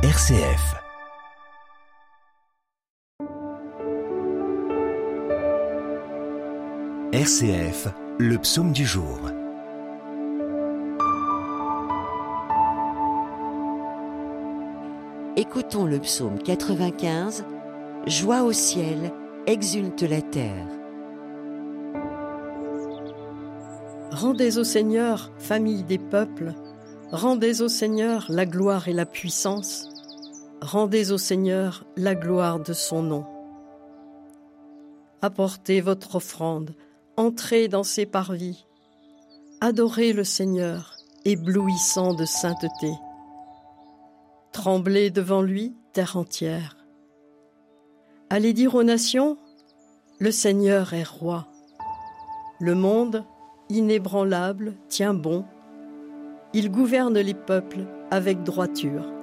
RCF. RCF, le psaume du jour. Écoutons le psaume 95. Joie au ciel, exulte la terre. Rendez au Seigneur, famille des peuples, rendez au Seigneur la gloire et la puissance, rendez au Seigneur la gloire de son nom. Apportez votre offrande, entrez dans ses parvis, adorez le Seigneur, éblouissant de sainteté. Tremblez devant lui, terre entière. Allez dire aux nations, le Seigneur est roi. Le monde, inébranlable, tient bon. Il gouverne les peuples avec droiture.